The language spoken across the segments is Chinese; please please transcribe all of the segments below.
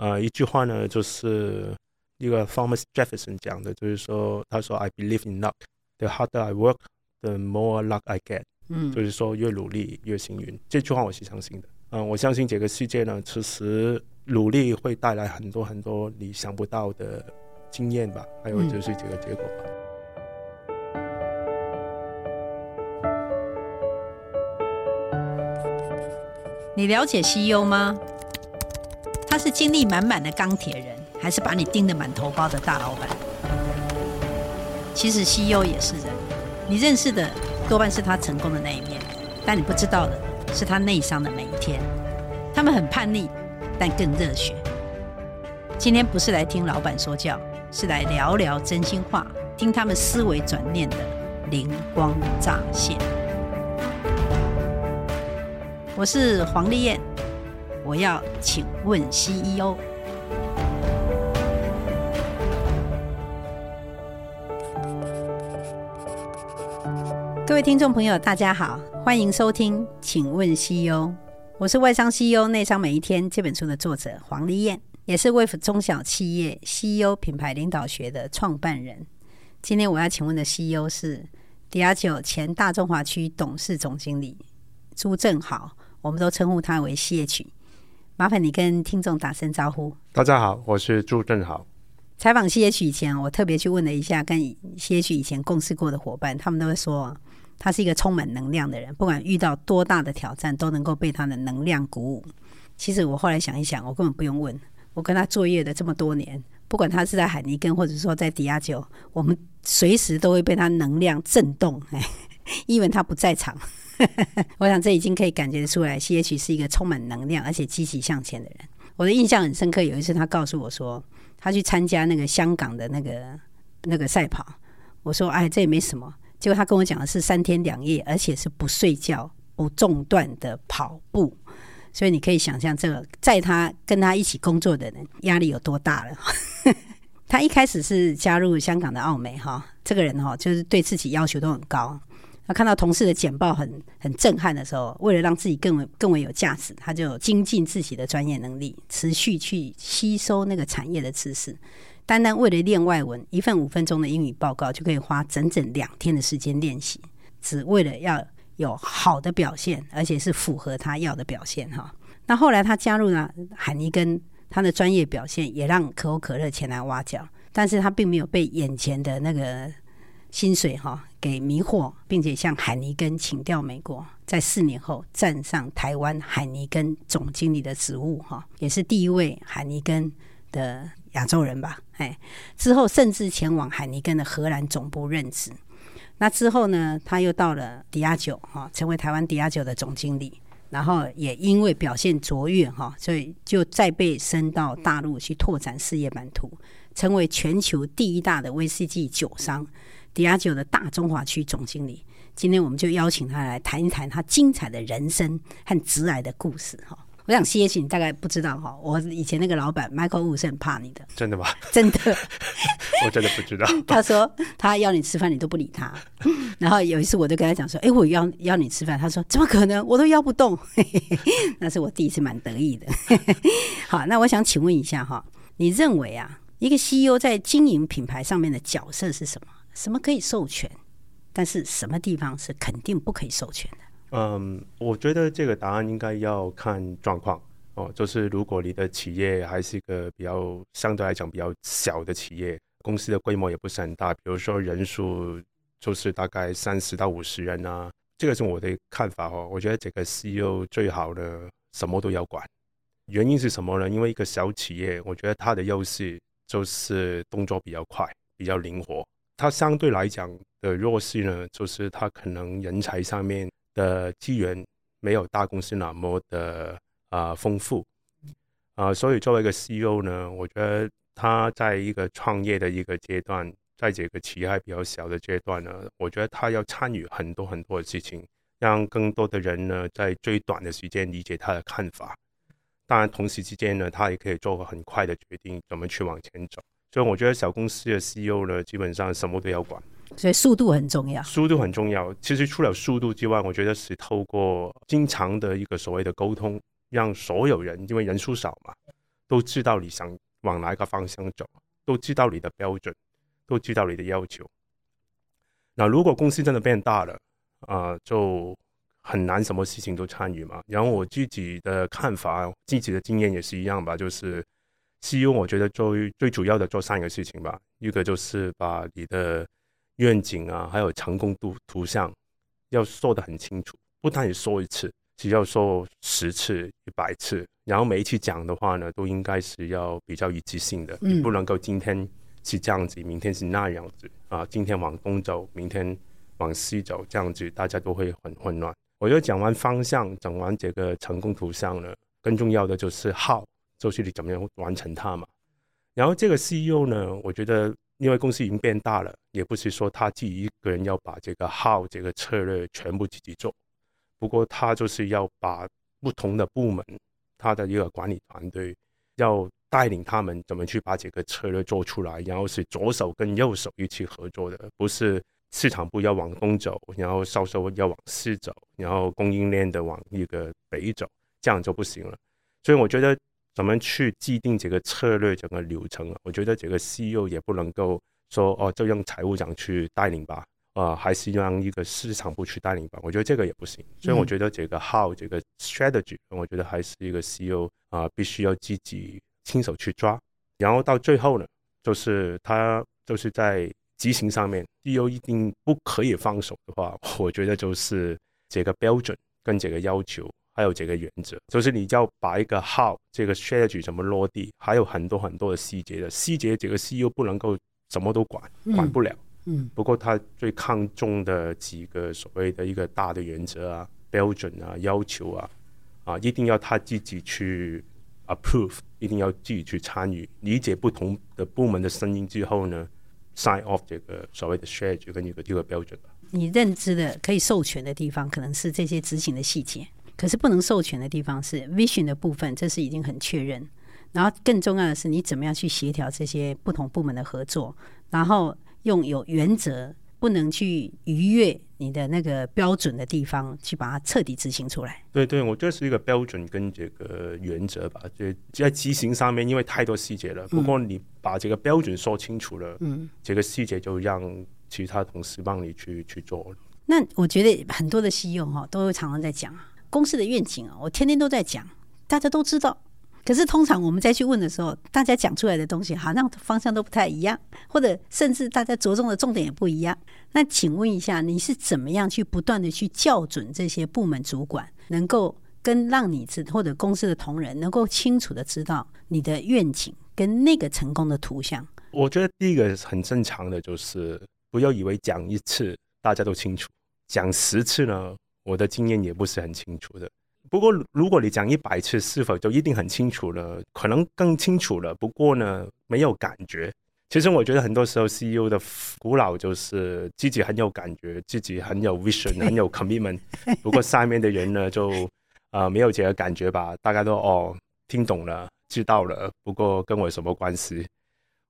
呃，一句话呢，就是一个 Thomas Jefferson 讲的，就是说，他说 I believe in luck. The harder I work, the more luck I get. 嗯，就是说越努力越幸运。这句话我是相信的。嗯，我相信这个世界呢，其实努力会带来很多很多你想不到的经验吧，还有就是这个结果吧。嗯，你了解 CEO 吗？他是精力满满的钢铁人，还是把你盯得满头包的大老板？其实 CEO 也是人，你认识的多半是他成功的那一面，但你不知道的。是他内伤的每一天，他们很叛逆，但更热血。今天不是来听老板说教，是来聊聊真心话，听他们思维转念的灵光乍现。我是黄丽燕，我要请问 CEO。各位听众朋友，大家好。欢迎收听，请问 CEO，我是外商 CEO 内商每一天这本书的作者黄丽燕，也是 Wave 中小企业 CEO 品牌领导学的创办人。今天我要请问的 CEO 是 Diageo 前大中华区董事总经理朱正豪，我们都称呼他为 CH。麻烦你跟听众打声招呼。大家好，我是朱正豪。采访 CH 以前，我特别去问了一下跟 CH 以前共事过的伙伴，他们都会说。他是一个充满能量的人，不管遇到多大的挑战，都能够被他的能量鼓舞。其实我后来想一想，我根本不用问，我跟他作业的这么多年，不管他是在海尼根，或者说在迪亚酒，我们随时都会被他能量震动。哎，因为他不在场，我想这已经可以感觉出来，CH 是一个充满能量而且积极向前的人。我的印象很深刻，有一次他告诉我说，他去参加那个香港的那个那个赛跑，我说，哎，这也没什么。结果他跟我讲的是三天两夜，而且是不睡觉、不中断的跑步，所以你可以想象这个在他跟他一起工作的人压力有多大了。他一开始是加入香港的奥美哈，这个人哈就是对自己要求都很高。他看到同事的简报很很震撼的时候，为了让自己更为更为有价值，他就精进自己的专业能力，持续去吸收那个产业的知识。单单为了练外文，一份五分钟的英语报告就可以花整整两天的时间练习，只为了要有好的表现，而且是符合他要的表现哈。那后来他加入了海尼根，他的专业表现也让可口可乐前来挖角，但是他并没有被眼前的那个薪水哈给迷惑，并且向海尼根请调美国，在四年后站上台湾海尼根总经理的职务哈，也是第一位海尼根的。亚洲人吧，哎，之后甚至前往海尼根的荷兰总部任职。那之后呢，他又到了迪亚酒哈，成为台湾迪亚酒的总经理。然后也因为表现卓越哈，所以就再被升到大陆去拓展事业版图，成为全球第一大的威士忌酒商迪亚酒的大中华区总经理。今天我们就邀请他来谈一谈他精彩的人生和职涯的故事哈。我想 CH 你大概不知道哈，我以前那个老板 Michael Wu 是很怕你的，真的吗？真的，我真的不知道。他说他邀你吃饭，你都不理他。然后有一次我就跟他讲说，哎、欸，我邀邀你吃饭，他说怎么可能，我都邀不动。那是我第一次蛮得意的。好，那我想请问一下哈，你认为啊，一个 CEO 在经营品牌上面的角色是什么？什么可以授权，但是什么地方是肯定不可以授权的？嗯，我觉得这个答案应该要看状况哦。就是如果你的企业还是一个比较相对来讲比较小的企业，公司的规模也不是很大，比如说人数就是大概三十到五十人啊，这个是我的看法哦。我觉得这个 CEO 最好的什么都要管，原因是什么呢？因为一个小企业，我觉得它的优势就是动作比较快，比较灵活。他相对来讲的弱势呢，就是他可能人才上面。的资源没有大公司那么的啊丰富啊，所以作为一个 CEO 呢，我觉得他在一个创业的一个阶段，在这个企业还比较小的阶段呢，我觉得他要参与很多很多的事情，让更多的人呢在最短的时间理解他的看法。当然，同时之间呢，他也可以做个很快的决定，怎么去往前走。所以，我觉得小公司的 CEO 呢，基本上什么都要管。所以速度很重要，速度很重要。其实除了速度之外，我觉得是透过经常的一个所谓的沟通，让所有人，因为人数少嘛，都知道你想往哪一个方向走，都知道你的标准，都知道你的要求。那如果公司真的变大了，啊、呃，就很难什么事情都参与嘛。然后我自己的看法，自己的经验也是一样吧，就是 CEO 我觉得最最主要的做三个事情吧，一个就是把你的愿景啊，还有成功图图像要说的很清楚，不单你说一次。只要说十次、一百次，然后每一次讲的话呢，都应该是要比较一致性的，嗯、你不能够今天是这样子，明天是那样子啊，今天往东走，明天往西走，这样子大家都会很混乱。我觉得讲完方向，讲完这个成功图像了，更重要的就是 how，就是你怎么样完成它嘛。然后这个 CEO 呢，我觉得因为公司已经变大了，也不是说他自己一个人要把这个号这个策略全部自己做。不过他就是要把不同的部门，他的一个管理团队，要带领他们怎么去把这个策略做出来，然后是左手跟右手一起合作的，不是市场部要往东走，然后销售要往西走，然后供应链的往一个北走，这样就不行了。所以我觉得怎么去制定这个策略整个流程？我觉得这个 CEO 也不能够说哦，就让财务长去带领吧。啊、呃，还是让一个市场部去带领吧，我觉得这个也不行。所以我觉得这个 how 这个 strategy，我觉得还是一个 CEO 啊、必须要自己亲手去抓。然后到最后呢，就是他就是在执行上面，CEO 一定不可以放手的话，我觉得就是这个标准跟这个要求，还有这个原则，就是你要把一个 how 这个 strategy 怎么落地，还有很多很多的细节的。细节，这个 CEO 不能够什么都管，管不了。嗯。嗯，不过他最看重的几个所谓的一个大的原则啊、标准啊、要求啊，啊，一定要他自己去 approve，一定要自己去参与，理解不同的部门的声音之后呢，sign off 这个所谓的 strategy 跟一个这个标准。你认知的可以授权的地方，可能是这些执行的细节，可是不能授权的地方是 vision 的部分，这是已经很确认。然后更重要的是，你怎么样去协调这些不同部门的合作，然后。用有原则，不能去逾越你的那个标准的地方，去把它彻底执行出来。对对，我觉得是一个标准跟这个原则吧。就在执行上面，因为太多细节了。不过你把这个标准说清楚了，嗯，这个细节就让其他同事帮你去去做。那我觉得很多的 CEO 哈，都会常常在讲公司的愿景啊，我天天都在讲，大家都知道。可是通常我们再去问的时候，大家讲出来的东西好像方向都不太一样，或者甚至大家着重的重点也不一样。那请问一下，你是怎么样去不断的去校准这些部门主管，能够跟让你知或者公司的同仁能够清楚的知道你的愿景跟那个成功的图像？我觉得第一个很正常的就是不要以为讲一次大家都清楚，讲十次呢，我的经验也不是很清楚的。不过，如果你讲一百次，是否就一定很清楚了？可能更清楚了。不过呢，没有感觉。其实我觉得很多时候 CEO 的古老就是自己很有感觉，自己很有 vision，很有 commitment。不过下面的人呢，就啊、呃、没有这个感觉吧？大家都哦听懂了，知道了。不过跟我有什么关系？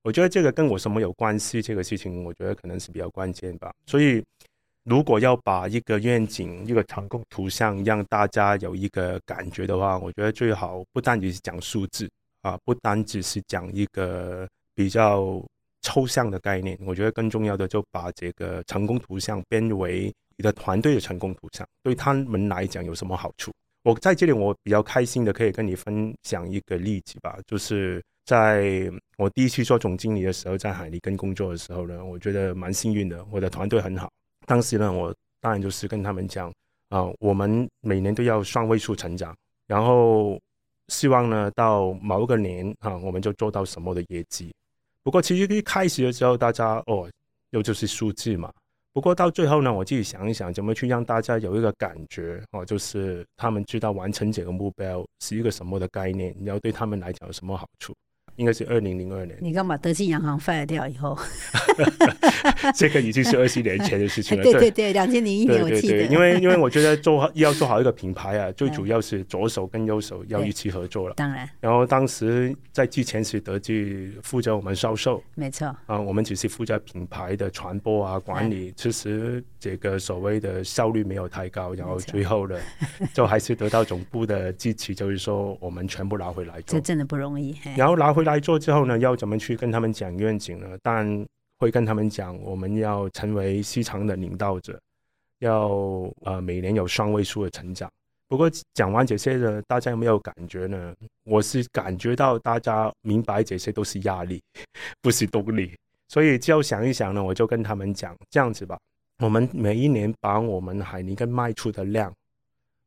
我觉得这个跟我什么有关系？这个事情我觉得可能是比较关键吧。所以。如果要把一个愿景、一个成功图像让大家有一个感觉的话，我觉得最好不单只是讲数字啊，不单只是讲一个比较抽象的概念。我觉得更重要的就把这个成功图像变为你的团队的成功图像，对他们来讲有什么好处？我在这里我比较开心的可以跟你分享一个例子吧，就是在我第一次做总经理的时候，在海利根工作的时候呢，我觉得蛮幸运的，我的团队很好。当时呢，我当然就是跟他们讲啊、我们每年都要双位数成长，然后希望呢到某一个年啊，我们就做到什么的业绩。不过其实一开始的时候，大家哦，又就是数字嘛。不过到最后呢，我自己想一想，怎么去让大家有一个感觉哦，就是他们知道完成这个目标是一个什么的概念，然后对他们来讲有什么好处。应该是二零零二年。你刚把德信洋行废掉以后，这个已经是二十年前的事情了。对对对，两千零一年我记得。因为 因为我觉得做好要做好一个品牌啊，最主要是左手跟右手要一起合作了。当然。然后当时在之前是德记负责我们销售，没错。啊，我们只是负责品牌的传播啊管理，其实这个所谓的效率没有太高。然后最后呢，就还是得到总部的支持，就是说我们全部拿回来做。这真的不容易。然后拿回来做之后呢，要怎么去跟他们讲愿景呢？但会跟他们讲，我们要成为市场的领导者，要呃每年有双位数的成长。不过讲完这些呢，大家有没有感觉呢？我是感觉到大家明白这些都是压力，不是动力。所以就想一想呢，我就跟他们讲这样子吧。我们每一年把我们海宁跟卖出的量，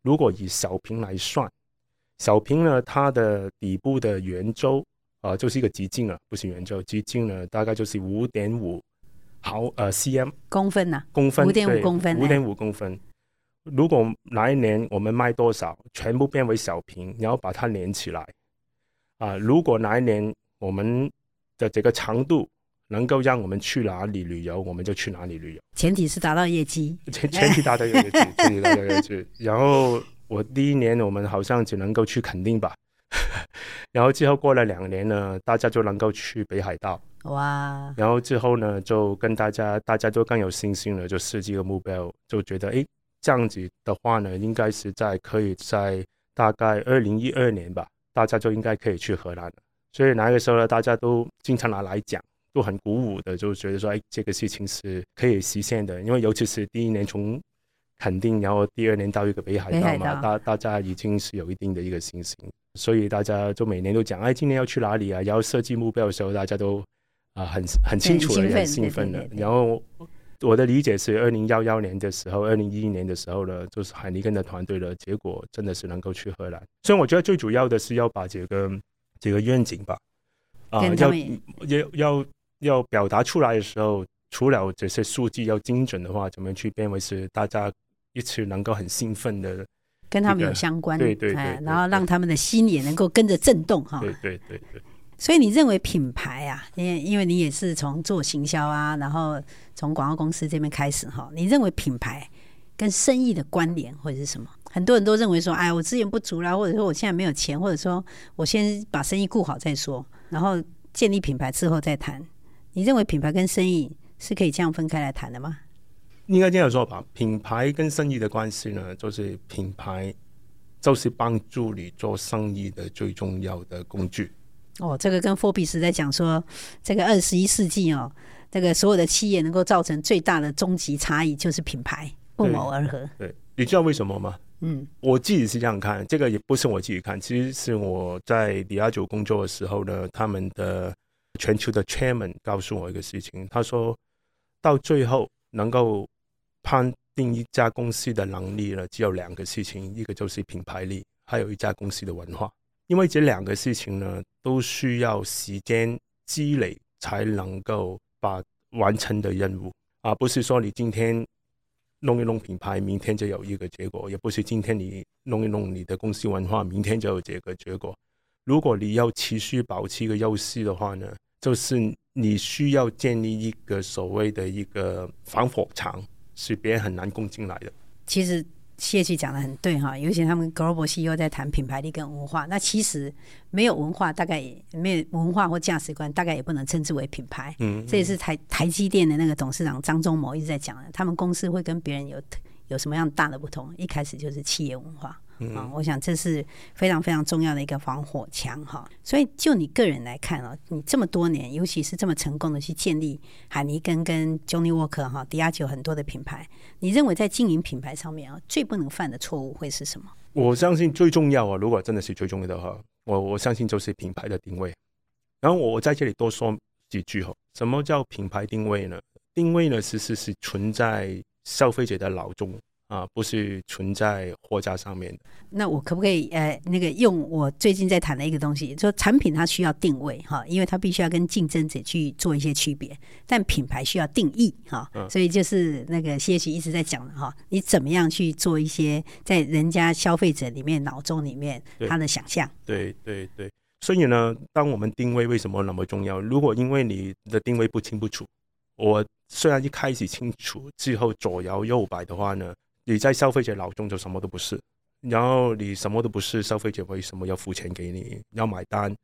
如果以小瓶来算，小瓶呢，它的底部的圆周啊，就是一个直径啊，不是圆周，直径呢大概就是五点五毫呃 cm 公分呐、啊，公分五点五公分，五点五公分。如果哪一年我们卖多少，全部变为小瓶，然后把它连起来啊，如果哪一年我们的这个长度。能够让我们去哪里旅游，我们就去哪里旅游。前提是达到业绩，前前提达到业绩，前提达到业绩。然后我第一年我们好像只能够去垦丁吧，然后之后过了两年呢，大家就能够去北海道。哇！然后之后呢，就跟大家大家都更有信心了，就设计个目标，就觉得哎，这样子的话呢，应该是在可以在大概二零一二年吧，大家就应该可以去荷兰了。所以那个时候呢，大家都经常拿来讲。都很鼓舞的，就觉得说，哎，这个事情是可以实现的。因为尤其是第一年从垦丁，然后第二年到一个北海道嘛，大大家已经是有一定的一个信心，所以大家就每年都讲，哎，今年要去哪里啊？然后设计目标的时候，大家都啊、呃、很很清楚了，很兴奋的。然后我的理解是，二零幺幺年的时候，二零一一年的时候呢，就是海尼根的团队的结果真的是能够去荷兰。所以我觉得最主要的是要把这个这个愿景吧，啊、呃，要要要。要表达出来的时候，除了这些数据要精准的话，怎么去变为是大家一次能够很兴奋的，跟他们有相关，对对对，然后让他们的心也能够跟着震动哈。对对对对。所以你认为品牌啊，因为因为你也是从做行销啊，然后从广告公司这边开始哈，你认为品牌跟生意的关联或者是什么？很多人都认为说，哎，我资源不足啦，或者说我现在没有钱，或者说我先把生意顾好再说，然后建立品牌之后再谈。你认为品牌跟生意是可以这样分开来谈的吗？应该这样说吧，品牌跟生意的关系呢，就是品牌就是帮助你做生意的最重要的工具。哦，这个跟 Forbes 在讲说，这个二十一世纪哦，这个所有的企业能够造成最大的终极差异就是品牌不谋而合。对，对，你知道为什么吗？嗯，我自己是这样看，这个也不是我自己看，其实是我在李亚九工作的时候呢，他们的。全球的 chairman 告诉我一个事情，他说到最后能够判定一家公司的能力呢，只有两个事情，一个就是品牌力，还有一家公司的文化。因为这两个事情呢，都需要时间积累才能够把完成的任务，啊不是说你今天弄一弄品牌，明天就有一个结果；也不是今天你弄一弄你的公司文化，明天就有这个结果。如果你要持续保持一个优势的话呢，就是你需要建立一个所谓的一个防火墙，是别人很难攻进来的。其实谢旭讲的很对哈，尤其他们 Global CEO 在谈品牌力跟文化，那其实没有文化，大概也没有文化或价值观，大概也不能称之为品牌。嗯，嗯，这也是台台积电的那个董事长张忠谋一直在讲的，他们公司会跟别人有有什么样大的不同？一开始就是企业文化。啊、嗯，我想这是非常非常重要的一个防火墙哈。所以就你个人来看啊，你这么多年，尤其是这么成功的去建立海尼根跟 Johnnie Walker 哈、迪亚酒很多的品牌，你认为在经营品牌上面啊，最不能犯的错误会是什么？我相信最重要啊，如果真的是最重要的话，我我相信就是品牌的定位。然后我在这里多说几句哈。什么叫品牌定位呢？定位呢，其实是存在消费者的脑中。啊，不是存在货架上面的。那我可不可以呃，那个用我最近在谈的一个东西，说产品它需要定位哈，因为它必须要跟竞争者去做一些区别。但品牌需要定义哈，所以就是那个谢奇一直在讲的哈，你怎么样去做一些在人家消费者里面脑中里面他的想象？对对对，所以呢，当我们定位为什么那么重要？如果因为你的定位不清不楚，我虽然一开始清楚，之后左摇右摆的话呢，你在消费者脑中就什么都不是。然后你什么都不是，消费者为什么要付钱给你，要买单，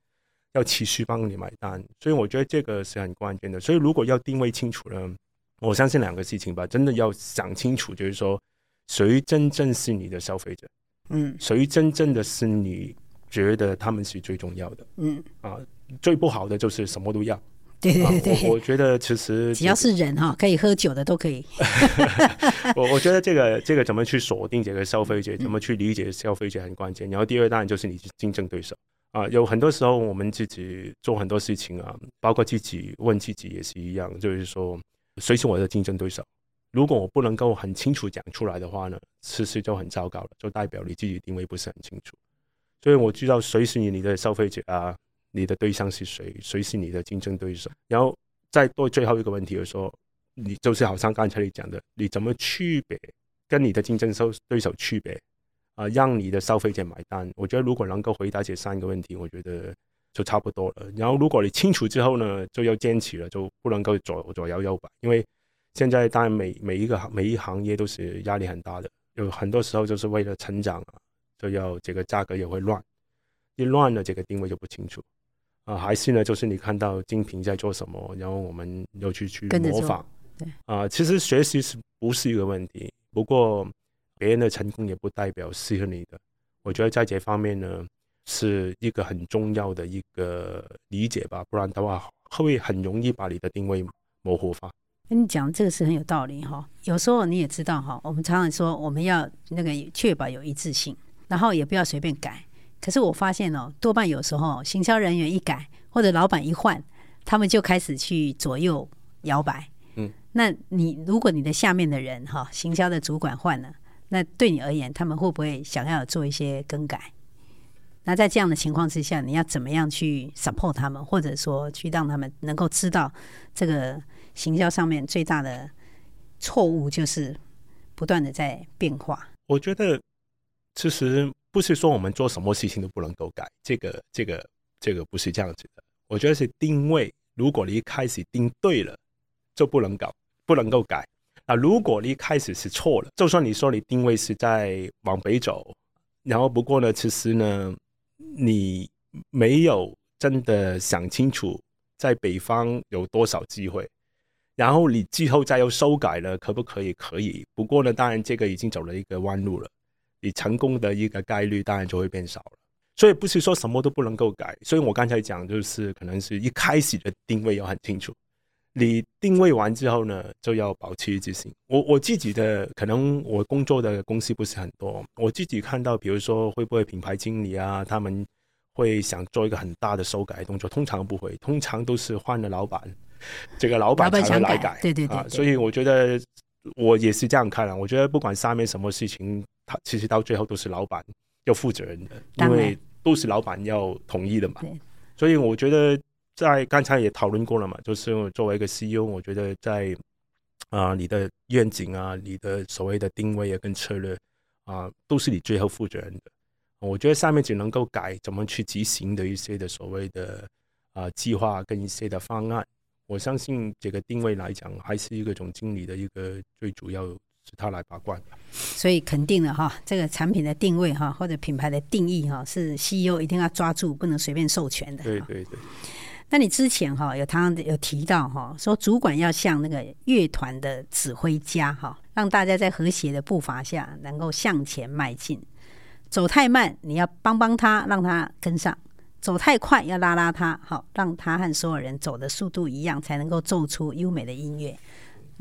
要持续帮你买单？所以我觉得这个是很关键的。所以如果要定位清楚呢，我相信两个事情吧，真的要想清楚，就是说谁真正是你的消费者，嗯，谁真正的是你觉得他们是最重要的，嗯啊，最不好的就是什么都要。对对对，我我觉得其实只要是人哈，可以喝酒的都可以。我我觉得这个这个怎么去锁定这个消费者，怎么去理解消费者很关键。然后第二当然就是你竞争对手啊，有很多时候我们自己做很多事情啊，包括自己问自己也是一样，就是说谁是我的竞争对手？如果我不能够很清楚讲出来的话呢，其实就很糟糕了，就代表你自己定位不是很清楚。所以我知道谁是你的消费者啊。你的对象是谁？谁是你的竞争对手？然后再对最后一个问题的时候，你就是好像刚才你讲的，你怎么区别跟你的竞争手对手区别啊？让你的消费者买单。我觉得如果能够回答这三个问题，我觉得就差不多了。然后如果你清楚之后呢，就要坚持了，就不能够左左摇右摆。因为现在当然每每一个行每一行业都是压力很大的，有很多时候就是为了成长啊，就要这个价格也会乱，一乱了这个定位就不清楚。啊，还是呢，就是你看到竞品在做什么，然后我们又去去模仿。对啊，其实学习是不是一个问题？不过别人的成功也不代表适合你的。我觉得在这方面呢，是一个很重要的一个理解吧，不然的话会很容易把你的定位模糊化。跟你讲这个是很有道理哈。有时候你也知道哈，我们常常说我们要那个确保有一致性，然后也不要随便改。可是我发现哦，多半有时候行销人员一改，或者老板一换，他们就开始去左右摇摆。嗯，那你如果你的下面的人哈，行销的主管换了，那对你而言，他们会不会想要做一些更改？那在这样的情况之下，你要怎么样去 support 他们，或者说去让他们能够知道这个行销上面最大的错误就是不断的在变化？我觉得其实。不是说我们做什么事情都不能够改，这个、这个、这个不是这样子的。我觉得是定位，如果你一开始定对了，就不能搞，不能够改。啊，如果你一开始是错了，就算你说你定位是在往北走，然后不过呢，其实呢，你没有真的想清楚在北方有多少机会，然后你之后再又修改了，可不可以？可以。不过呢，当然这个已经走了一个弯路了。你成功的一个概率当然就会变少了，所以不是说什么都不能够改。所以我刚才讲就是，可能是一开始的定位要很清楚。你定位完之后呢，就要保持一致性。我我自己的可能我工作的公司不是很多，我自己看到，比如说会不会品牌经理啊，他们会想做一个很大的修改动作，通常不会，通常都是换了老板，这个老板才会来改。对对对，啊，所以我觉得我也是这样看了。我觉得不管下面什么事情。他其实到最后都是老板要负责任的，因为都是老板要同意的嘛。所以我觉得在刚才也讨论过了嘛，就是作为一个 CEO，我觉得在啊你的愿景啊，你的所谓的定位啊跟策略啊，都是你最后负责任的。我觉得上面只能够改怎么去执行的一些的所谓的啊计划跟一些的方案。我相信这个定位来讲，还是一个总经理的一个最主要。是他来把关的，所以肯定了哈，这个产品的定位哈，或者品牌的定义哈，是 CEO 一定要抓住，不能随便授权的。对对对。那你之前哈有常常有提到哈，说主管要像那个乐团的指挥家哈，让大家在和谐的步伐下能够向前迈进。走太慢，你要帮帮他，让他跟上；走太快，要拉拉他，好，让他和所有人走的速度一样，才能够奏出优美的音乐。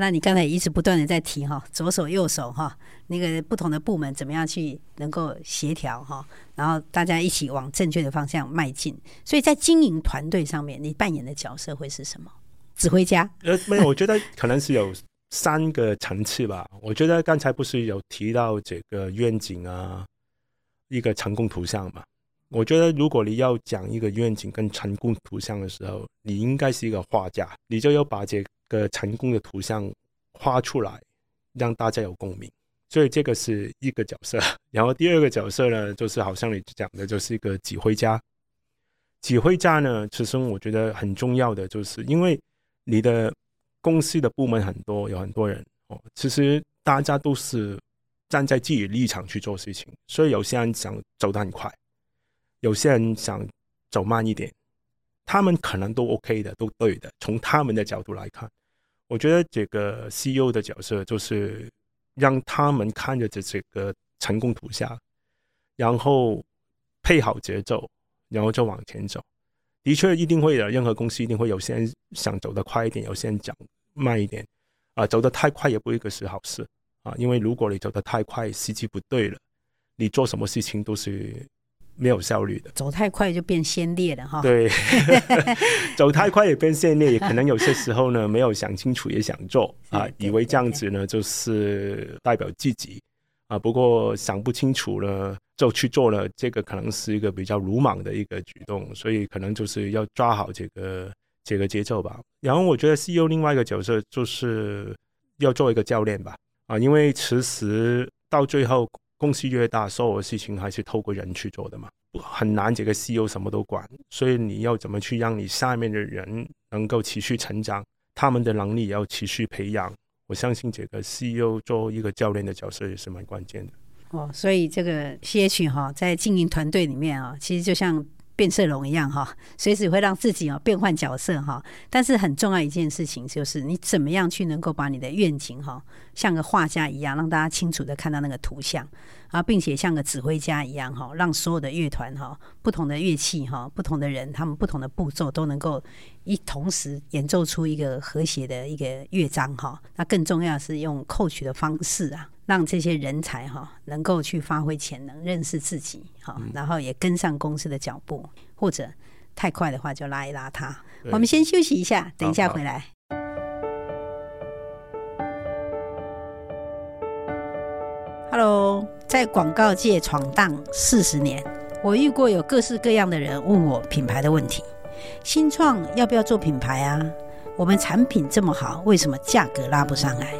那你刚才一直不断的在提哈，左手右手哈，那个不同的部门怎么样去能够协调哈，然后大家一起往正确的方向迈进。所以在经营团队上面，你扮演的角色会是什么？指挥家？呃，没有，我觉得可能是有三个层次吧。我觉得刚才不是有提到这个愿景啊，一个成功图像嘛？我觉得如果你要讲一个愿景跟成功图像的时候，你应该是一个画家，你就要把这个。成功的图像画出来，让大家有共鸣，所以这个是一个角色。然后第二个角色呢，就是好像你讲的，就是一个指挥家，指挥家呢，其实我觉得很重要的，就是因为你的公司的部门很多，有很多人哦，其实大家都是站在自己立场去做事情，所以有些人想走得很快，有些人想走慢一点，他们可能都 OK 的，都对的。从他们的角度来看，我觉得这个 CEO 的角色就是让他们看着这这个成功图像，然后配好节奏。然后就往前走，的确一定会的。任何公司一定会有些人想走得快一点，有些人讲慢一点。啊，走得太快也不一定是好事啊，因为如果你走得太快，时机不对了，你做什么事情都是没有效率的。走太快就变先烈了哈。对，走太快也变先烈，也可能有些时候呢没有想清楚也想做啊，以为这样子呢就是代表自己啊，不过想不清楚了。就去做了，这个可能是一个比较鲁莽的一个举动，所以可能就是要抓好这个这个节奏吧。然后我觉得 CEO 另外一个角色就是要做一个教练吧，啊，因为其实到最后公司越大，所有的事情还是透过人去做的嘛，很难这个 CEO 什么都管，所以你要怎么去让你下面的人能够持续成长，他们的能力也要持续培养。我相信这个 CEO 做一个教练的角色也是蛮关键的。哦，所以这个 CH 哈，在经营团队里面啊，其实就像变色龙一样哈，随时会让自己啊变换角色哈。但是很重要一件事情就是，你怎么样去能够把你的愿景哈，像个画家一样，让大家清楚的看到那个图像啊，并且像个指挥家一样哈，让所有的乐团哈，不同的乐器哈，不同的人，他们不同的步骤都能够一同时演奏出一个和谐的一个乐章哈。那更重要是用 coach 的方式啊。让这些人才哈能够去发挥潜能，认识自己哈，然后也跟上公司的脚步，或者太快的话就拉一拉他。我们先休息一下，等一下回来。Hello，在广告界闯荡四十年，我遇过有各式各样的人问我品牌的问题：新创要不要做品牌啊？我们产品这么好，为什么价格拉不上来？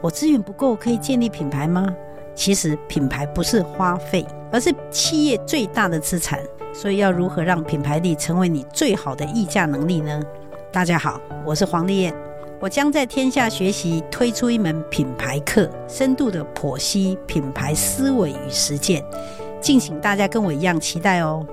我资源不够，可以建立品牌吗？其实品牌不是花费，而是企业最大的资产。所以要如何让品牌力成为你最好的议价能力呢？大家好，我是黄丽燕，我将在天下学习推出一门品牌课，深度的剖析品牌思维与实践，敬请大家跟我一样期待哦。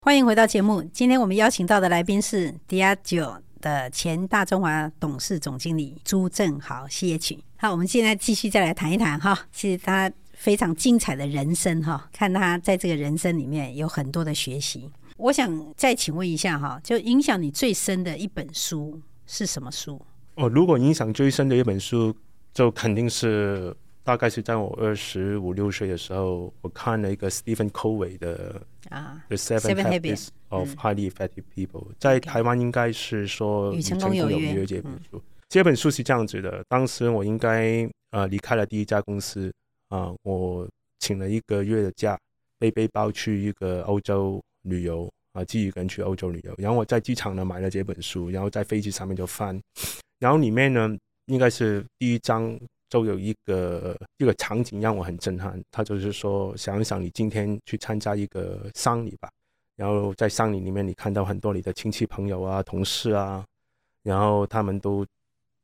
欢迎回到节目。今天我们邀请到的来宾是 d i a g o 的前大中华董事总经理朱正豪 CH。好，我们现在继续再来谈一谈哈，其实他非常精彩的人生哈，看他在这个人生里面有很多的学习。我想再请问一下哈，就影响你最深的一本书是什么书？哦，如果影响最深的一本书，就肯定是。大概是在我二十五六岁的时候，我看了一个 Stephen Covey 的啊《The Seven Habits of Highly Effective People》，在台湾应该是说与成功有约这本书。这本书是这样子的：当时我应该呃离开了第一家公司啊，我请了一个月的假，背背包去一个欧洲旅游啊，自己一个人去欧洲旅游。然后我在机场呢买了这本书，然后在飞机上面就翻，然后里面呢应该是第一章。都有一个一个场景让我很震撼，他就是说，想一想你今天去参加一个丧礼吧，然后在丧礼里面你看到很多你的亲戚朋友啊、同事啊，然后他们都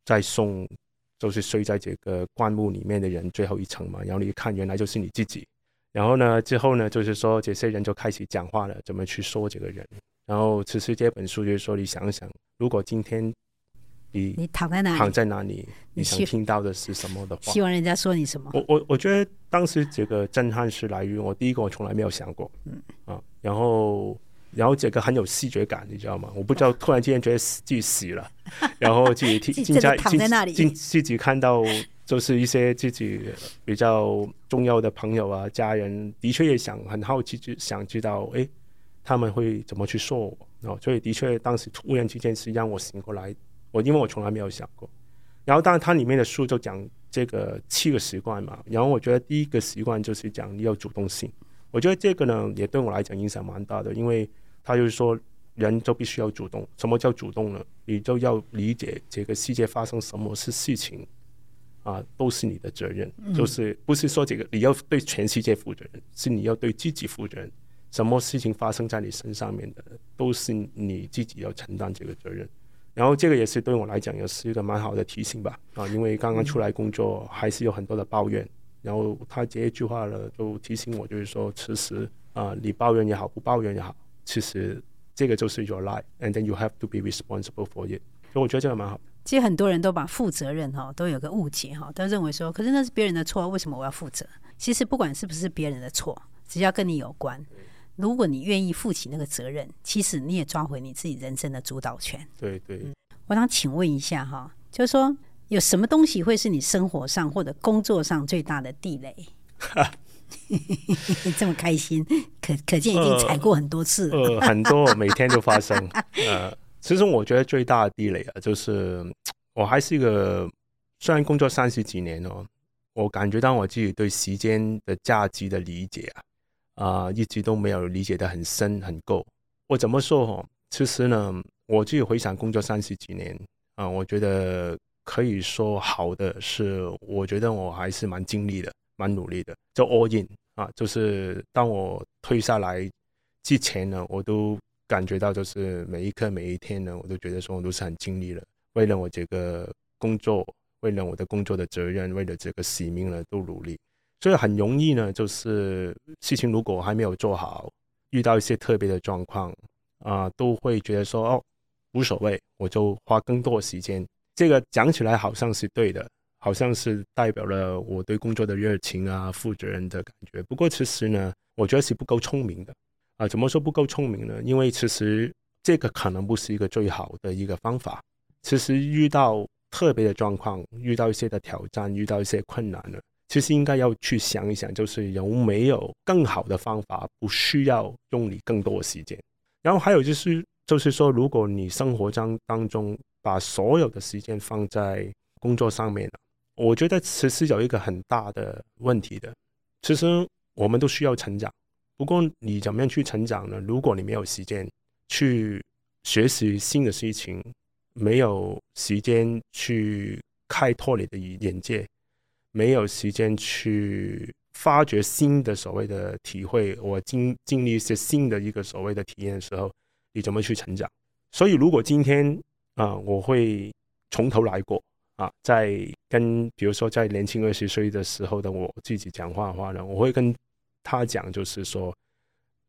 在送，就是睡在这个棺木里面的人最后一层嘛，然后你一看原来就是你自己，然后呢之后呢就是说这些人就开始讲话了，怎么去说这个人，然后其实这本书就是说你想想，如果今天。你你躺在哪里？躺在哪里？你想听到的是什么的话？希望人家说你什么？我我我觉得当时这个震撼是来源于我第一个，我从来没有想过，嗯啊，然后然后这个很有视觉感，你知道吗？我不知道，突然之间觉得自己死了，然后自己听，自己躺在那里，自自己看到就是一些自己比较重要的朋友啊、家人，的确也想很好奇，就想知道，哎，他们会怎么去说我？哦，所以的确当时突然之间是让我醒过来。我因为我从来没有想过，然后当然它里面的书就讲这个七个习惯嘛，然后我觉得第一个习惯就是讲你要主动性，我觉得这个呢也对我来讲影响蛮大的，因为他就是说人就必须要主动，什么叫主动呢？你就要理解这个世界发生什么是事情，啊，都是你的责任。就是不是说这个你要对全世界负责任，是你要对自己负责任。什么事情发生在你身上面的，都是你自己要承担这个责任。然后这个也是对我来讲，也是一个蛮好的提醒吧。啊，因为刚刚出来工作，还是有很多的抱怨。然后他这一句话呢，就提醒我，就是说，其实啊，你抱怨也好，不抱怨也好，其实这个就是 your life，and then you have to be responsible for it。所以我觉得这个蛮好。其实很多人都把负责任哈，都有个误解哈，都认为说，可是那是别人的错，为什么我要负责？其实不管是不是别人的错，只要跟你有关，如果你愿意负起那个责任，其实你也抓回你自己人生的主导权。对对。我想请问一下哈，就是说。有什么东西会是你生活上或者工作上最大的地雷？这么开心，可可见已经踩过很多次了。呃，呃，很多，每天都发生。呃，其实我觉得最大的地雷啊，就是我还是一个虽然工作三十几年哦，我感觉到我自己对时间的价值的理解啊，啊、呃，一直都没有理解的很深很够。我怎么说哦？其实呢，我自己回想工作三十几年啊、呃，我觉得。可以说好的是，我觉得我还是蛮尽力的，蛮努力的，就 all in 啊，就是当我退下来之前呢，我都感觉到就是每一刻每一天呢，我都觉得说我都是很尽力了，为了我这个工作，为了我的工作的责任，为了这个使命呢，都努力。所以很容易呢，就是事情如果还没有做好，遇到一些特别的状况啊，都会觉得说哦，无所谓，我就花更多时间。这个讲起来好像是对的，好像是代表了我对工作的热情啊、负责任的感觉。不过其实呢，我觉得是不够聪明的啊。怎么说不够聪明呢？因为其实这个可能不是一个最好的一个方法。其实遇到特别的状况，遇到一些的挑战，遇到一些困难呢，其实应该要去想一想，就是有没有更好的方法，不需要用你更多的时间。然后还有就是，就是说，如果你生活当当中，把所有的时间放在工作上面了，我觉得其实有一个很大的问题的。其实我们都需要成长，不过你怎么样去成长呢？如果你没有时间去学习新的事情，没有时间去开拓你的眼界，没有时间去发掘新的所谓的体会，我经经历一些新的一个所谓的体验的时候，你怎么去成长？所以如果今天，啊，我会从头来过啊！在跟比如说在年轻二十岁的时候的我自己讲话的话呢，我会跟他讲，就是说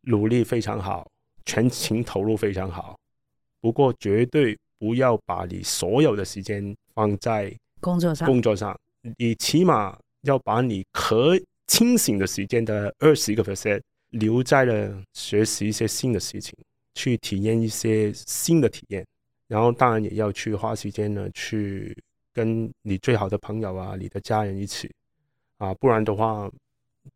努力非常好，全情投入非常好，不过绝对不要把你所有的时间放在工作上。工作上，你起码要把你可清醒的时间的二十个 percent 留在了学习一些新的事情，去体验一些新的体验。然后当然也要去花时间呢，去跟你最好的朋友啊，你的家人一起啊，不然的话，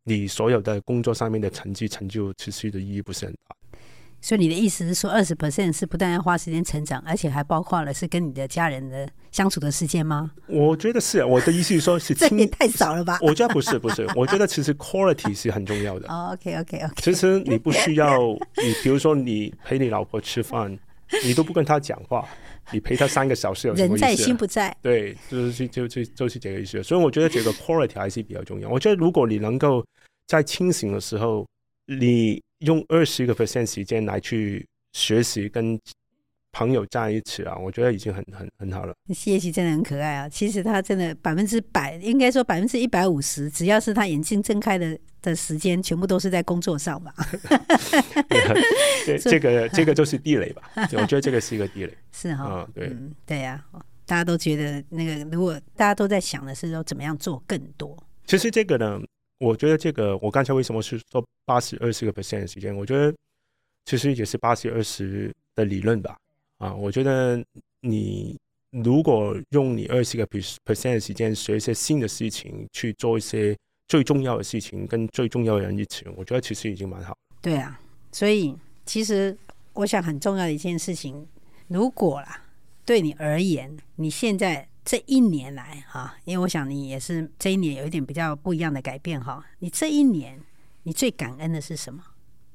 你所有的工作上面的成绩成就，其实的意义不是很大。所以你的意思是说，二十 percent 是不但要花时间成长，而且还包括了是跟你的家人的相处的时间吗？我觉得是，我的意思是说，是 这也太少了吧？我觉得不是，不是，我觉得其实 quality 是很重要的。哦，OK，OK，OK。其实你不需要，你比如说你陪你老婆吃饭。你都不跟她讲话，你陪他三个小时有什么意思？人在心不在。对，就是就就就是这个意思。所以我觉得这个 quality 还是比较重要。我觉得如果你能够在清醒的时候，你用二十个 percent 时间来去学习跟。朋友在一起啊，我觉得已经很很很好了。谢谢真的很可爱啊！其实他真的百分之百，应该说百分之一百五十，只要是他眼睛睁开的的时间，全部都是在工作上吧。对，这个这个就是地雷吧？我觉得这个是一个地雷。是哈、哦嗯，对，嗯、对呀、啊，大家都觉得那个，如果大家都在想的是说怎么样做更多。其实这个呢，我觉得这个，我刚才为什么是说八十二十个 percent 的时间？我觉得其实也是八十二十的理论吧。啊，我觉得你如果用你二十个 percent 的时间学一些新的事情，去做一些最重要的事情，跟最重要的人一起，我觉得其实已经蛮好。对啊，所以其实我想很重要的一件事情，如果啦对你而言，你现在这一年来哈，因为我想你也是这一年有一点比较不一样的改变哈，你这一年你最感恩的是什么？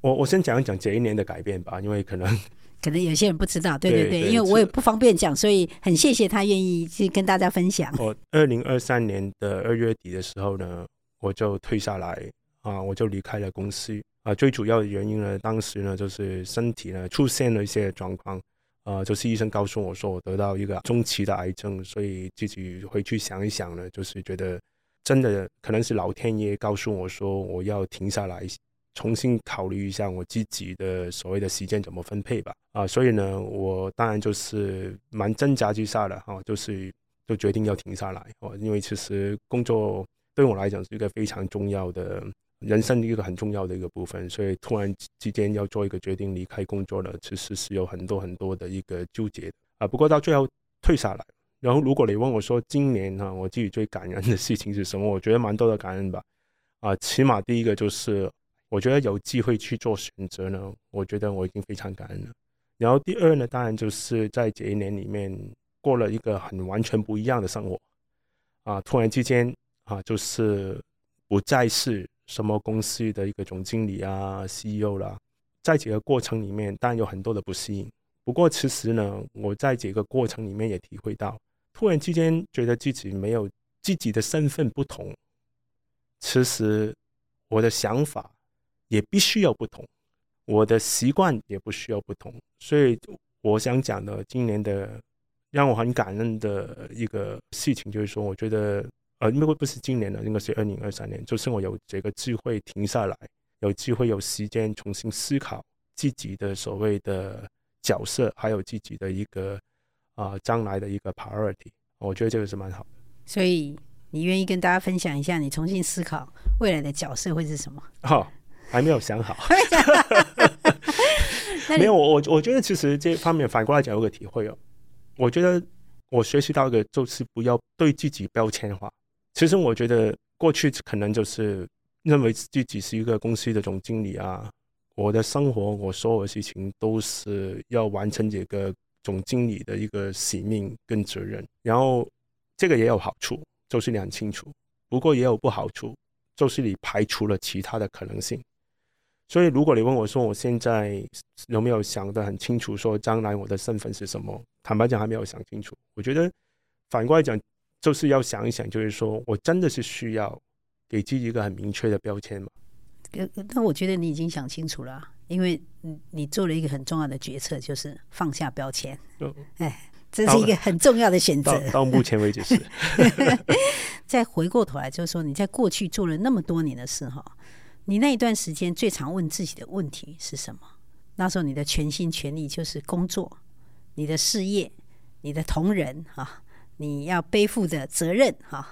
我我先讲一讲这一年的改变吧，因为可能。可能有些人不知道，对对对，因为我也不方便讲，所以很谢谢他愿意去跟大家分享。我二零二三年的二月底的时候呢，我就退下来啊，我就离开了公司啊。最主要的原因呢，当时呢就是身体呢出现了一些状况啊，就是医生告诉我说我得到一个中期的癌症，所以自己回去想一想呢，就是觉得真的可能是老天爷告诉我说我要停下来。重新考虑一下我自己的所谓的时间怎么分配吧。啊，所以呢，我当然就是蛮挣扎之下的哈，就是就决定要停下来哦，因为其实工作对我来讲是一个非常重要的人生一个很重要的一个部分，所以突然之间要做一个决定离开工作了，其实是有很多很多的一个纠结啊。不过到最后退下来，然后如果你问我说今年哈，我自己最感恩的事情是什么？我觉得蛮多的感恩吧。啊，起码第一个就是。我觉得有机会去做选择呢，我觉得我已经非常感恩了。然后第二呢，当然就是在这一年里面过了一个很完全不一样的生活啊，突然之间啊，就是不再是什么公司的一个总经理啊、CEO 啦，在这个过程里面，当然有很多的不适应。不过其实呢，我在这个过程里面也体会到，突然之间觉得自己没有自己的身份不同，其实我的想法。也必须要不同，我的习惯也不需要不同，所以我想讲的今年的让我很感恩的一个事情，就是说，我觉得呃，因为不是今年的，应该是二零二三年，就是我有这个机会停下来，有机会有时间重新思考自己的所谓的角色，还有自己的一个啊将来的一个 priority，我觉得这个是蛮好的。所以你愿意跟大家分享一下，你重新思考未来的角色会是什么？哦。还没有想好 没有我我我觉得其实这方面反过来讲有个体会哦，我觉得我学习到的就是不要对自己标签化。其实我觉得过去可能就是认为自己是一个公司的总经理啊，我的生活我所有的事情都是要完成这个总经理的一个使命跟责任。然后这个也有好处，就是你很清楚；不过也有不好处，就是你排除了其他的可能性。所以，如果你问我说我现在有没有想得很清楚，说将来我的身份是什么？坦白讲，还没有想清楚。我觉得反过来讲，就是要想一想，就是说我真的是需要给自己一个很明确的标签吗？那我觉得你已经想清楚了，因为你做了一个很重要的决策，就是放下标签。哎，这是一个很重要的选择。到目前为止是。再回过头来，就是说你在过去做了那么多年的事，哈。你那一段时间最常问自己的问题是什么？那时候你的全心全力就是工作、你的事业、你的同仁哈，你要背负的责任哈，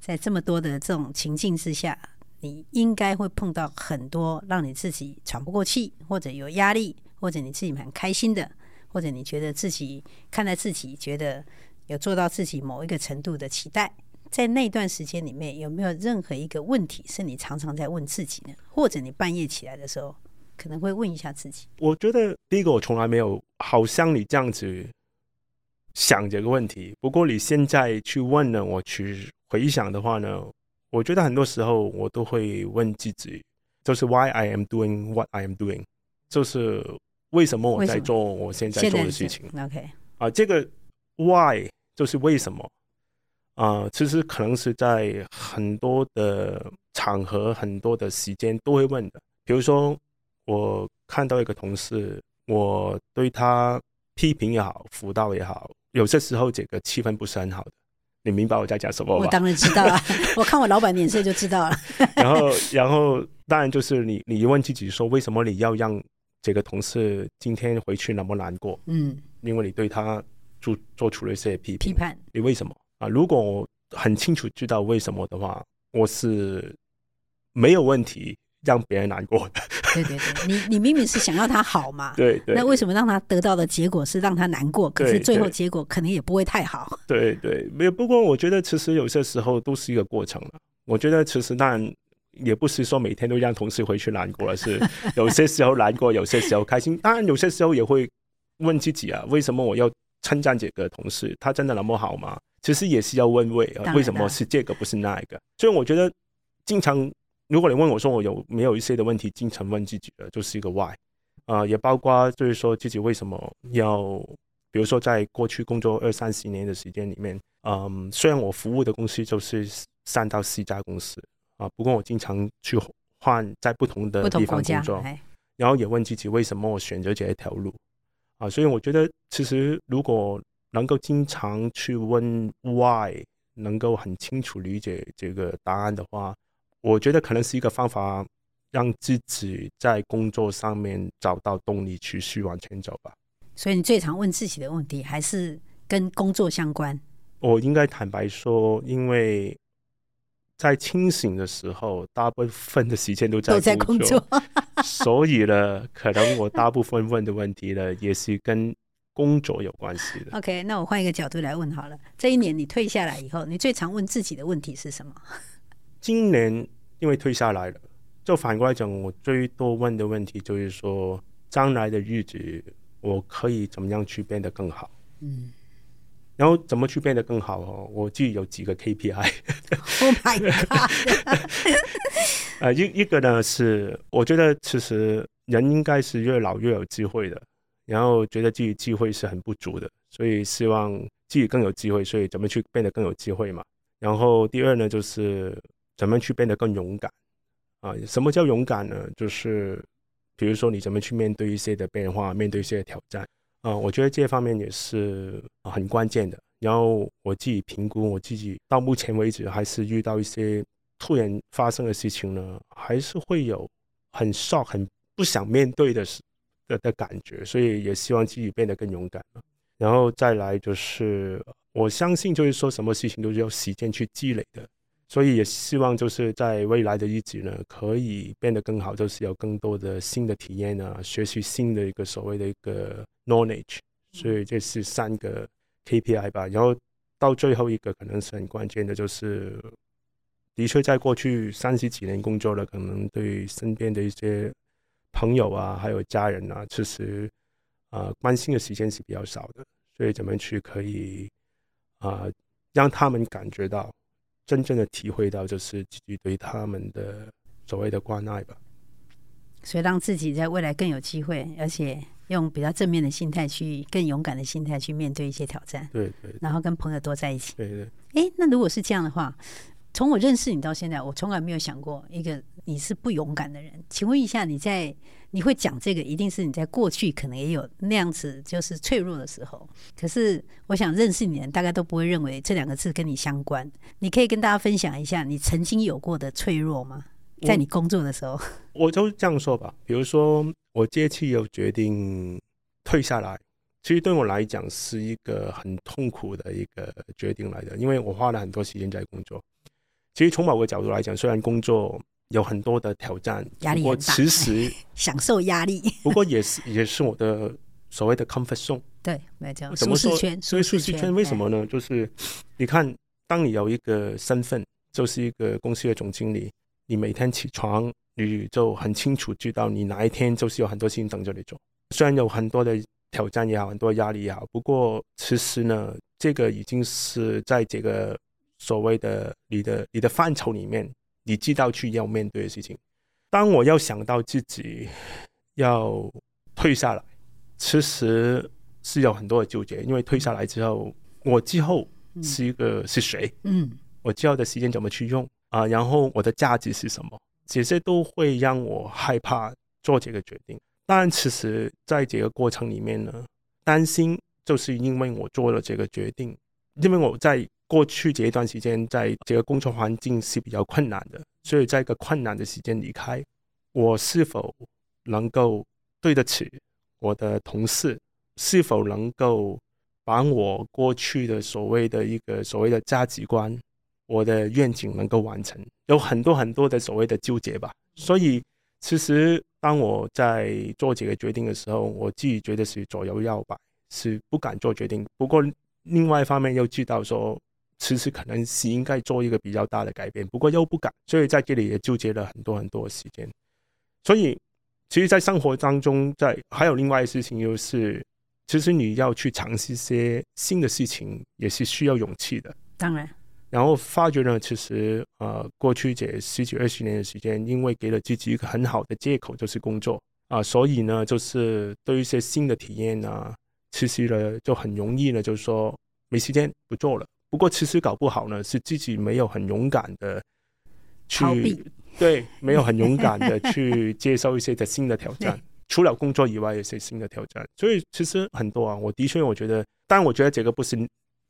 在这么多的这种情境之下，你应该会碰到很多让你自己喘不过气，或者有压力，或者你自己蛮开心的，或者你觉得自己看待自己觉得有做到自己某一个程度的期待。在那段时间里面，有没有任何一个问题是你常常在问自己呢？或者你半夜起来的时候，可能会问一下自己？我觉得第一个，我从来没有好像你这样子想这个问题。不过你现在去问呢，我去回想的话呢，我觉得很多时候我都会问自己，就是 Why I am doing what I am doing，就是为什么我在做我现在做的事情？OK 啊，这个 Why 就是为什么？啊、呃，其实可能是在很多的场合、很多的时间都会问的。比如说，我看到一个同事，我对他批评也好、辅导也好，有些时候这个气氛不是很好的。你明白我在讲什么吗？我 当然知道啊，我看我老板脸色就知道了。然后，然后当然就是你，你问自己说，为什么你要让这个同事今天回去那么难过？嗯，因为你对他做做出了一些批评、批判，你为什么？啊，如果我很清楚知道为什么的话，我是没有问题让别人难过的。对对对，你你明明是想要他好嘛，对对。那为什么让他得到的结果是让他难过？可是最后结果可能也不会太好。对对，没有。不过我觉得其实有些时候都是一个过程了。我觉得其实当然也不是说每天都让同事回去难过，而是 有些时候难过，有些时候开心。当然有些时候也会问自己啊，为什么我要称赞这个同事？他真的那么好吗？其实也是要问为啊，为什么是这个不是那一个？所以我觉得，经常如果你问我说我有没有一些的问题，经常问自己的就是一个 why。啊、呃，也包括就是说自己为什么要，比如说在过去工作二三十年的时间里面，嗯，虽然我服务的公司就是三到四家公司啊，不过我经常去换在不同的地方工作，然后也问自己为什么我选择这一条路啊，所以我觉得其实如果能够经常去问 why，能够很清楚理解这个答案的话，我觉得可能是一个方法。让自己在工作上面找到动力，持续往前走吧。所以你最常问自己的问题还是跟工作相关？我应该坦白说，因为在清醒的时候，大部分的时间都在，都在工作所以呢，可能我大部分问的问题呢，也是跟工作有关系的。OK，那我换一个角度来问好了。这一年你退下来以后，你最常问自己的问题是什么？今年因为退下来了。就反过来讲，我最多问的问题就是说，将来的日子我可以怎么样去变得更好？嗯，然后怎么去变得更好？哦，我自己有几个 KPI。Oh my god！呃，一一个呢是，我觉得其实人应该是越老越有机会的，然后觉得自己机会是很不足的，所以希望自己更有机会，所以怎么去变得更有机会嘛？然后第二呢，就是怎么去变得更勇敢。啊，什么叫勇敢呢？就是比如说你怎么去面对一些的变化，面对一些挑战啊，我觉得这方面也是很关键的。然后我自己评估，我自己到目前为止还是遇到一些突然发生的事情呢，还是会有很 shock、很不想面对的事的的感觉，所以也希望自己变得更勇敢。然后再来就是，我相信就是说什么事情都是要时间去积累的。所以也希望就是在未来的日子呢，可以变得更好，就是有更多的新的体验啊，学习新的一个所谓的一个 knowledge。所以这是三个 KPI 吧。然后到最后一个可能是很关键的，就是的确在过去三十几年工作了，可能对身边的一些朋友啊，还有家人啊，其实啊关心的时间是比较少的。所以怎么去可以啊让他们感觉到。真正的体会到，就是自己对他们的所谓的关爱吧。所以让自己在未来更有机会，而且用比较正面的心态去，更勇敢的心态去面对一些挑战。对对。然后跟朋友多在一起。对对。哎，那如果是这样的话，从我认识你到现在，我从来没有想过一个你是不勇敢的人。请问一下，你在？你会讲这个，一定是你在过去可能也有那样子，就是脆弱的时候。可是，我想认识你的人，大概都不会认为这两个字跟你相关。你可以跟大家分享一下你曾经有过的脆弱吗？在你工作的时候，我，我就这样说吧。比如说，我接气又决定退下来，其实对我来讲是一个很痛苦的一个决定来的，因为我花了很多时间在工作。其实从某个角度来讲，虽然工作。有很多的挑战，压力我，其实 享受压力。不过也是也是我的所谓的 comfort zone。对，没错。怎么说？舒适圈。所以舒适圈为什么呢？就是你看，当你有一个身份，就是一个公司的总经理，你每天起床，你就很清楚知道你哪一天就是有很多事情等着你做。虽然有很多的挑战也好，很多压力也好，不过其实呢，这个已经是在这个所谓的你的你的范畴里面。你知道去要面对的事情。当我要想到自己要退下来，其实是有很多的纠结。因为退下来之后，我之后是一个是谁？嗯，我之后的时间怎么去用啊？然后我的价值是什么？这些都会让我害怕做这个决定。但其实在这个过程里面呢，担心就是因为我做了这个决定，因为我在。过去这一段时间，在这个工作环境是比较困难的，所以在一个困难的时间离开，我是否能够对得起我的同事？是否能够把我过去的所谓的一个所谓的价值观、我的愿景能够完成？有很多很多的所谓的纠结吧。所以，其实当我在做这个决定的时候，我自己觉得是左右摇摆，是不敢做决定。不过，另外一方面又知道说。其实可能是应该做一个比较大的改变，不过又不敢，所以在这里也纠结了很多很多时间。所以，其实，在生活当中，在还有另外的事情，就是其实你要去尝试一些新的事情，也是需要勇气的。当然，然后发觉呢，其实呃，过去这十几二十年的时间，因为给了自己一个很好的借口，就是工作啊，所以呢，就是对一些新的体验啊，其实呢就很容易呢，就是说没时间不做了。不过其实搞不好呢，是自己没有很勇敢的去，对，没有很勇敢的 去接受一些的新的挑战，除了工作以外，有些新的挑战。所以其实很多啊，我的确我觉得，但我觉得这个不是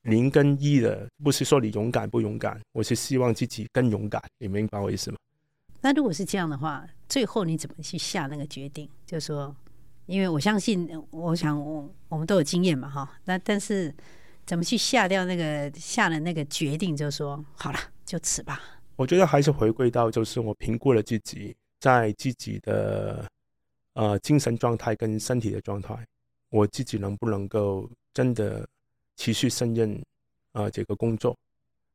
零跟一的，不是说你勇敢不勇敢，我是希望自己更勇敢，你明白我意思吗？那如果是这样的话，最后你怎么去下那个决定？就是说，因为我相信，我想我我们都有经验嘛，哈。那但是怎么去下掉那个下了那个决定？就说，好了，就此吧。我觉得还是回归到，就是我评估了自己在自己的呃精神状态跟身体的状态，我自己能不能够真的持续胜任啊这个工作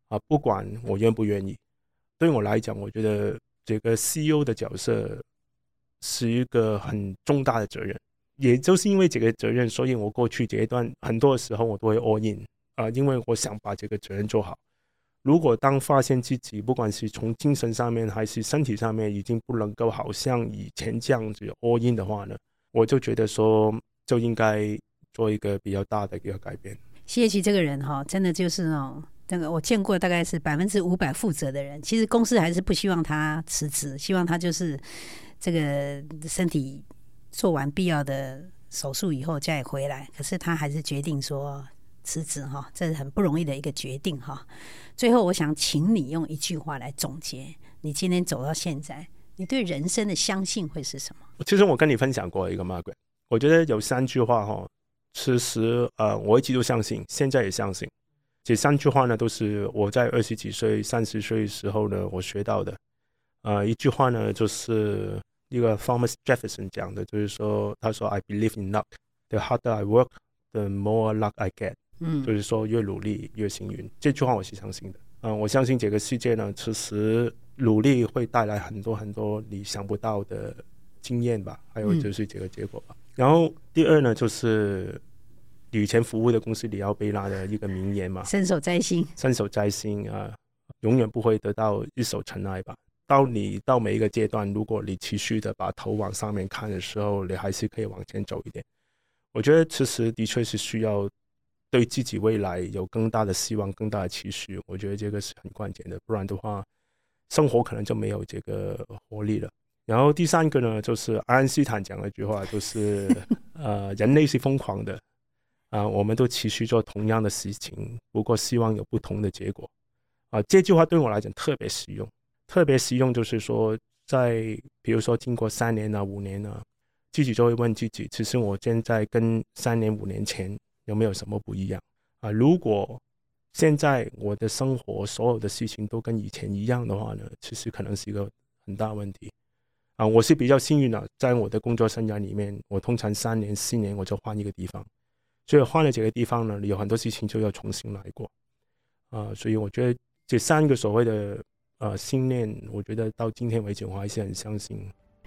啊？不管我愿不愿意，对我来讲，我觉得。这个 CEO 的角色是一个很重大的责任，也就是因为这个责任，所以我过去这一段很多时候我都会 all in 啊，因为我想把这个责任做好。如果当发现自己不管是从精神上面还是身体上面已经不能够好像以前这样子 all in 的话呢，我就觉得说就应该做一个比较大的一个改变。谢谢这个人哈，真的就是那种。那个我见过大概是百分之五百负责的人，其实公司还是不希望他辞职，希望他就是这个身体做完必要的手术以后再回来。可是他还是决定说辞职哈，这是很不容易的一个决定哈。最后，我想请你用一句话来总结你今天走到现在，你对人生的相信会是什么？其实我跟你分享过一个 Margaret，我觉得有三句话哈，其实呃我一直都相信，现在也相信。这三句话呢，都是我在二十几岁、三十岁时候呢，我学到的。呃，一句话呢，就是一个 Thomas Jefferson 讲的，就是说，他说：“I believe in luck. The harder I work, the more luck I get。”嗯，就是说越努力越幸运。这句话我是相信的。嗯、呃，我相信这个世界呢，其实努力会带来很多很多你想不到的经验吧，还有就是这个结果吧。嗯、然后第二呢，就是。以前服务的公司里奥贝拉的一个名言嘛，伸手摘星，伸手摘星啊，永远不会得到一手尘埃吧。到你到每一个阶段，如果你持续的把头往上面看的时候，你还是可以往前走一点。我觉得其实的确是需要对自己未来有更大的希望、更大的期许。我觉得这个是很关键的，不然的话，生活可能就没有这个活力了。然后第三个呢，就是爱因斯坦讲了一句话，就是 呃，人类是疯狂的。啊，我们都持续做同样的事情，不过希望有不同的结果。啊，这句话对我来讲特别实用，特别实用就是说，在比如说经过三年啊、五年啊，自己就会问自己，其实我现在跟三年、五年前有没有什么不一样？啊，如果现在我的生活所有的事情都跟以前一样的话呢，其实可能是一个很大问题。啊，我是比较幸运的，在我的工作生涯里面，我通常三年、四年我就换一个地方。所以换了这个地方呢，有很多事情就要重新来过，啊、所以我觉得这三个所谓的呃信念，我觉得到今天为止我还是很相信。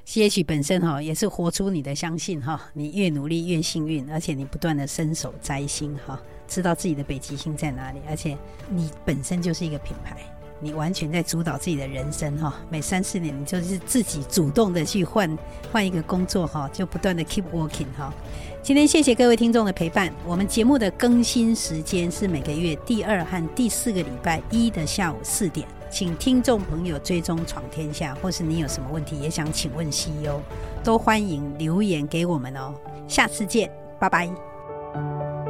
CH 本身哈也是活出你的相信哈，你越努力越幸运，而且你不断的伸手摘星哈，知道自己的北极星在哪里，而且你本身就是一个品牌。你完全在主导自己的人生哈，每三四年你就是自己主动的去换换一个工作哈，就不断的 keep working 哈。今天谢谢各位听众的陪伴，我们节目的更新时间是每个月第二和第四个礼拜一的下午四点，请听众朋友追踪闯天下，或是你有什么问题也想请问 CEO，都欢迎留言给我们哦。下次见，拜拜。